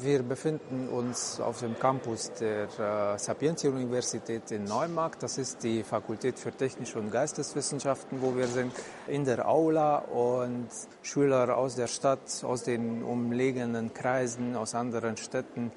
Wir befinden uns auf dem Campus der äh, Sapientia-Universität in Neumarkt. Das ist die Fakultät für Technische und Geisteswissenschaften, wo wir sind, in der Aula und Schüler aus der Stadt, aus den umliegenden Kreisen, aus anderen Städten,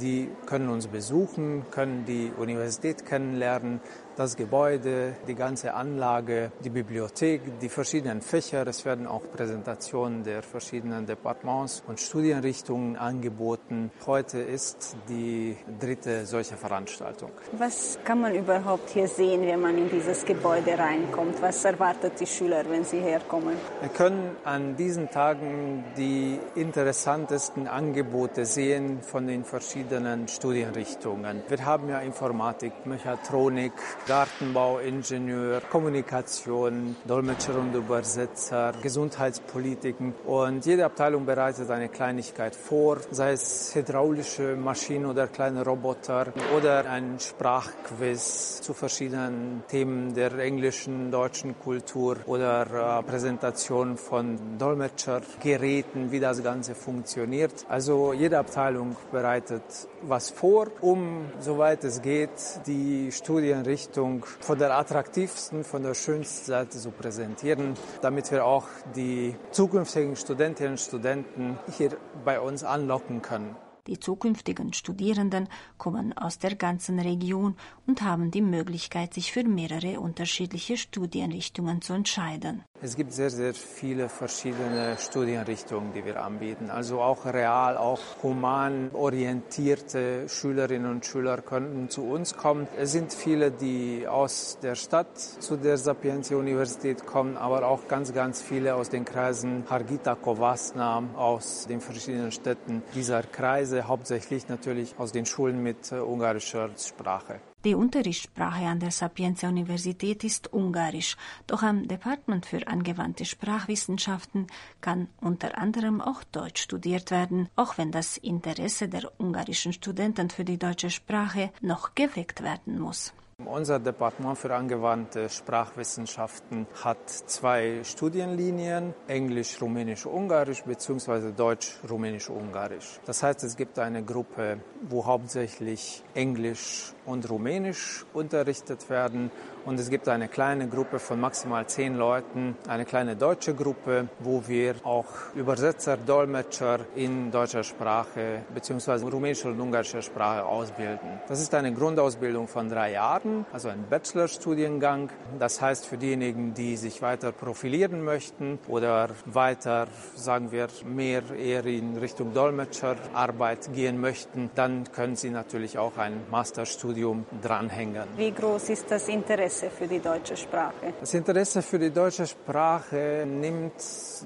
die können uns besuchen, können die Universität kennenlernen, das Gebäude, die ganze Anlage, die Bibliothek, die verschiedenen Fächer. Es werden auch Präsentationen der verschiedenen Departements und Studienrichtungen angeboten. Heute ist die dritte solche Veranstaltung. Was kann man überhaupt hier sehen, wenn man in dieses Gebäude reinkommt? Was erwartet die Schüler, wenn sie herkommen? Wir können an diesen Tagen die interessantesten Angebote sehen von den verschiedenen Studienrichtungen. Wir haben ja Informatik, Mechatronik, Gartenbauingenieur, Kommunikation, Dolmetscher und Übersetzer, Gesundheitspolitiken. Und jede Abteilung bereitet eine Kleinigkeit vor, sei es hydraulische Maschinen oder kleine Roboter oder ein Sprachquiz zu verschiedenen Themen der englischen, deutschen Kultur oder äh, Präsentation von Dolmetschergeräten, wie das Ganze funktioniert. Also jede Abteilung bereitet was vor, um, soweit es geht, die Studienrichtung Richtung von der attraktivsten, von der schönsten Seite zu präsentieren, damit wir auch die zukünftigen Studentinnen und Studenten hier bei uns anlocken können. Die zukünftigen Studierenden kommen aus der ganzen Region und haben die Möglichkeit, sich für mehrere unterschiedliche Studienrichtungen zu entscheiden. Es gibt sehr, sehr viele verschiedene Studienrichtungen, die wir anbieten. Also auch real, auch human orientierte Schülerinnen und Schüler können zu uns kommen. Es sind viele, die aus der Stadt zu der Sapientia Universität kommen, aber auch ganz, ganz viele aus den Kreisen Hargita, Kovasna, aus den verschiedenen Städten dieser Kreise, hauptsächlich natürlich aus den Schulen mit äh, ungarischer Sprache. Die Unterrichtssprache an der Sapienza Universität ist Ungarisch, doch am Department für angewandte Sprachwissenschaften kann unter anderem auch Deutsch studiert werden, auch wenn das Interesse der ungarischen Studenten für die deutsche Sprache noch geweckt werden muss. Unser Departement für angewandte Sprachwissenschaften hat zwei Studienlinien, Englisch, Rumänisch, Ungarisch bzw. Deutsch, Rumänisch, Ungarisch. Das heißt, es gibt eine Gruppe, wo hauptsächlich Englisch und Rumänisch unterrichtet werden und es gibt eine kleine Gruppe von maximal zehn Leuten, eine kleine deutsche Gruppe, wo wir auch Übersetzer, Dolmetscher in deutscher Sprache bzw. rumänischer und ungarischer Sprache ausbilden. Das ist eine Grundausbildung von drei Jahren, also ein Bachelorstudiengang. Das heißt für diejenigen, die sich weiter profilieren möchten oder weiter, sagen wir, mehr eher in Richtung Dolmetscherarbeit gehen möchten, dann können sie natürlich auch ein Masterstudium dranhängen. Wie groß ist das? Interesse für die deutsche Sprache? Das Interesse für die deutsche Sprache nimmt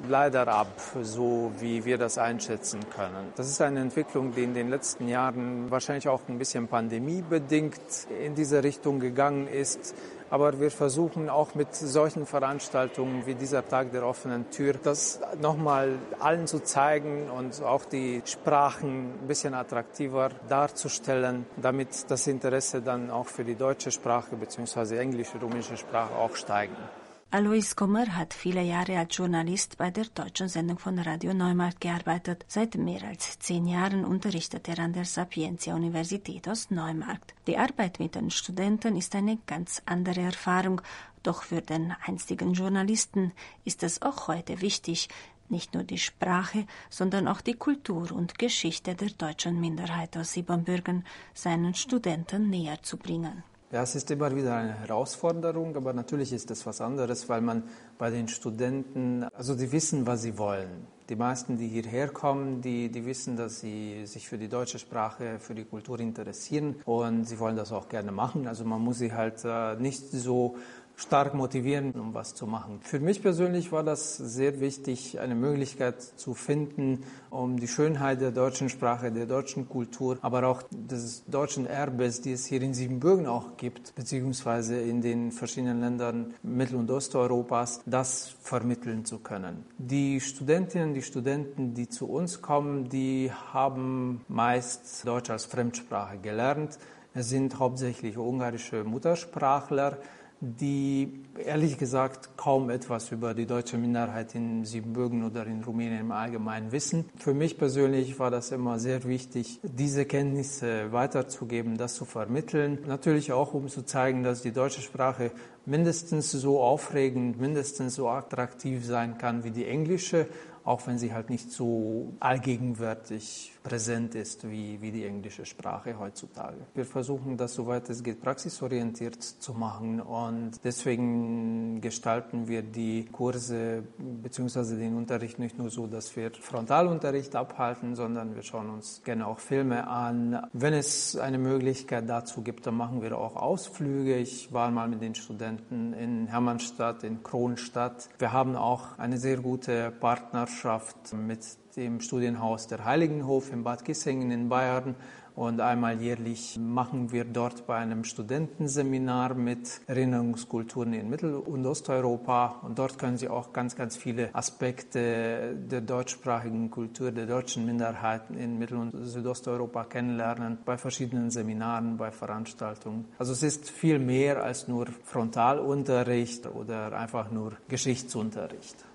leider ab, so wie wir das einschätzen können. Das ist eine Entwicklung, die in den letzten Jahren wahrscheinlich auch ein bisschen pandemiebedingt in diese Richtung gegangen ist. Aber wir versuchen auch mit solchen Veranstaltungen wie dieser Tag der offenen Tür, das nochmal allen zu zeigen und auch die Sprachen ein bisschen attraktiver darzustellen, damit das Interesse dann auch für die deutsche Sprache bzw. englische, rumänische Sprache auch steigen. Alois Kommer hat viele Jahre als Journalist bei der deutschen Sendung von Radio Neumarkt gearbeitet. Seit mehr als zehn Jahren unterrichtet er an der Sapientia Universität aus Neumarkt. Die Arbeit mit den Studenten ist eine ganz andere Erfahrung, doch für den einstigen Journalisten ist es auch heute wichtig, nicht nur die Sprache, sondern auch die Kultur und Geschichte der deutschen Minderheit aus Siebenbürgen seinen Studenten näher zu bringen. Ja, es ist immer wieder eine Herausforderung, aber natürlich ist es was anderes, weil man bei den Studenten, also die wissen, was sie wollen. Die meisten, die hierher kommen, die, die wissen, dass sie sich für die deutsche Sprache, für die Kultur interessieren und sie wollen das auch gerne machen. Also man muss sie halt äh, nicht so stark motivieren, um was zu machen. Für mich persönlich war das sehr wichtig, eine Möglichkeit zu finden, um die Schönheit der deutschen Sprache, der deutschen Kultur, aber auch des deutschen Erbes, die es hier in Siebenbürgen auch gibt, beziehungsweise in den verschiedenen Ländern Mittel- und Osteuropas, das vermitteln zu können. Die Studentinnen, die Studenten, die zu uns kommen, die haben meist Deutsch als Fremdsprache gelernt. Es sind hauptsächlich ungarische Muttersprachler, die ehrlich gesagt kaum etwas über die deutsche Minderheit in Siebenbürgen oder in Rumänien im Allgemeinen wissen. Für mich persönlich war das immer sehr wichtig, diese Kenntnisse weiterzugeben, das zu vermitteln. Natürlich auch, um zu zeigen, dass die deutsche Sprache mindestens so aufregend, mindestens so attraktiv sein kann wie die englische, auch wenn sie halt nicht so allgegenwärtig präsent ist wie, wie die englische Sprache heutzutage. Wir versuchen das, soweit es geht, praxisorientiert zu machen und deswegen gestalten wir die Kurse bzw. den Unterricht nicht nur so, dass wir Frontalunterricht abhalten, sondern wir schauen uns gerne auch Filme an. Wenn es eine Möglichkeit dazu gibt, dann machen wir auch Ausflüge. Ich war mal mit den Studenten in Hermannstadt, in Kronstadt. Wir haben auch eine sehr gute Partnerschaft mit dem Studienhaus der Heiligenhof in Bad Kissingen in Bayern. Und einmal jährlich machen wir dort bei einem Studentenseminar mit Erinnerungskulturen in Mittel- und Osteuropa. Und dort können Sie auch ganz, ganz viele Aspekte der deutschsprachigen Kultur, der deutschen Minderheiten in Mittel- und Südosteuropa kennenlernen, bei verschiedenen Seminaren, bei Veranstaltungen. Also es ist viel mehr als nur Frontalunterricht oder einfach nur Geschichtsunterricht.